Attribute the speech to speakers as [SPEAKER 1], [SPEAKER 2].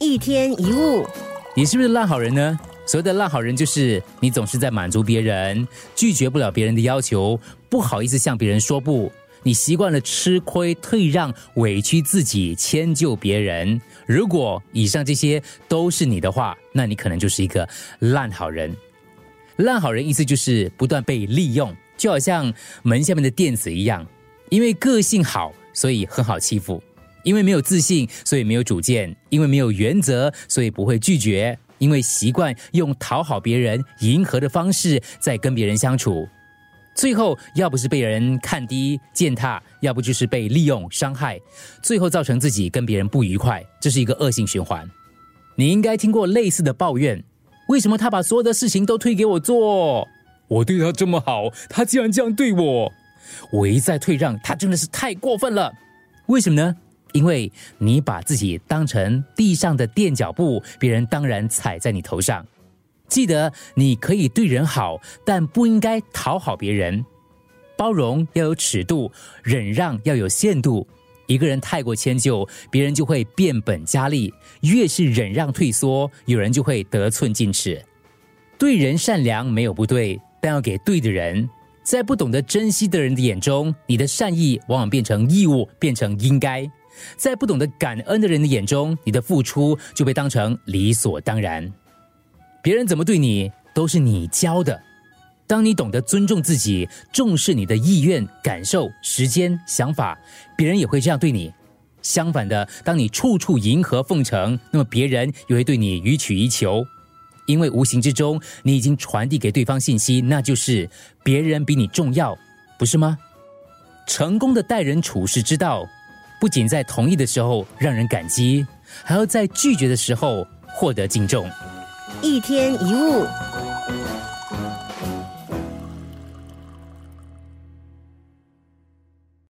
[SPEAKER 1] 一天一物，
[SPEAKER 2] 你是不是烂好人呢？所谓的烂好人，就是你总是在满足别人，拒绝不了别人的要求，不好意思向别人说不。你习惯了吃亏、退让、委屈自己、迁就别人。如果以上这些都是你的话，那你可能就是一个烂好人。烂好人意思就是不断被利用，就好像门下面的垫子一样。因为个性好，所以很好欺负；因为没有自信，所以没有主见；因为没有原则，所以不会拒绝；因为习惯用讨好别人、迎合的方式在跟别人相处。最后，要不是被人看低践踏，要不就是被利用伤害，最后造成自己跟别人不愉快，这是一个恶性循环。你应该听过类似的抱怨：为什么他把所有的事情都推给我做？我对他这么好，他竟然这样对我！我一再退让，他真的是太过分了。为什么呢？因为你把自己当成地上的垫脚布，别人当然踩在你头上。记得你可以对人好，但不应该讨好别人。包容要有尺度，忍让要有限度。一个人太过迁就，别人就会变本加厉；越是忍让退缩，有人就会得寸进尺。对人善良没有不对，但要给对的人。在不懂得珍惜的人的眼中，你的善意往往变成义务，变成应该；在不懂得感恩的人的眼中，你的付出就被当成理所当然。别人怎么对你，都是你教的。当你懂得尊重自己，重视你的意愿、感受、时间、想法，别人也会这样对你。相反的，当你处处迎合奉承，那么别人也会对你予取予求。因为无形之中，你已经传递给对方信息，那就是别人比你重要，不是吗？成功的待人处事之道，不仅在同意的时候让人感激，还要在拒绝的时候获得敬重。
[SPEAKER 1] 一天一物。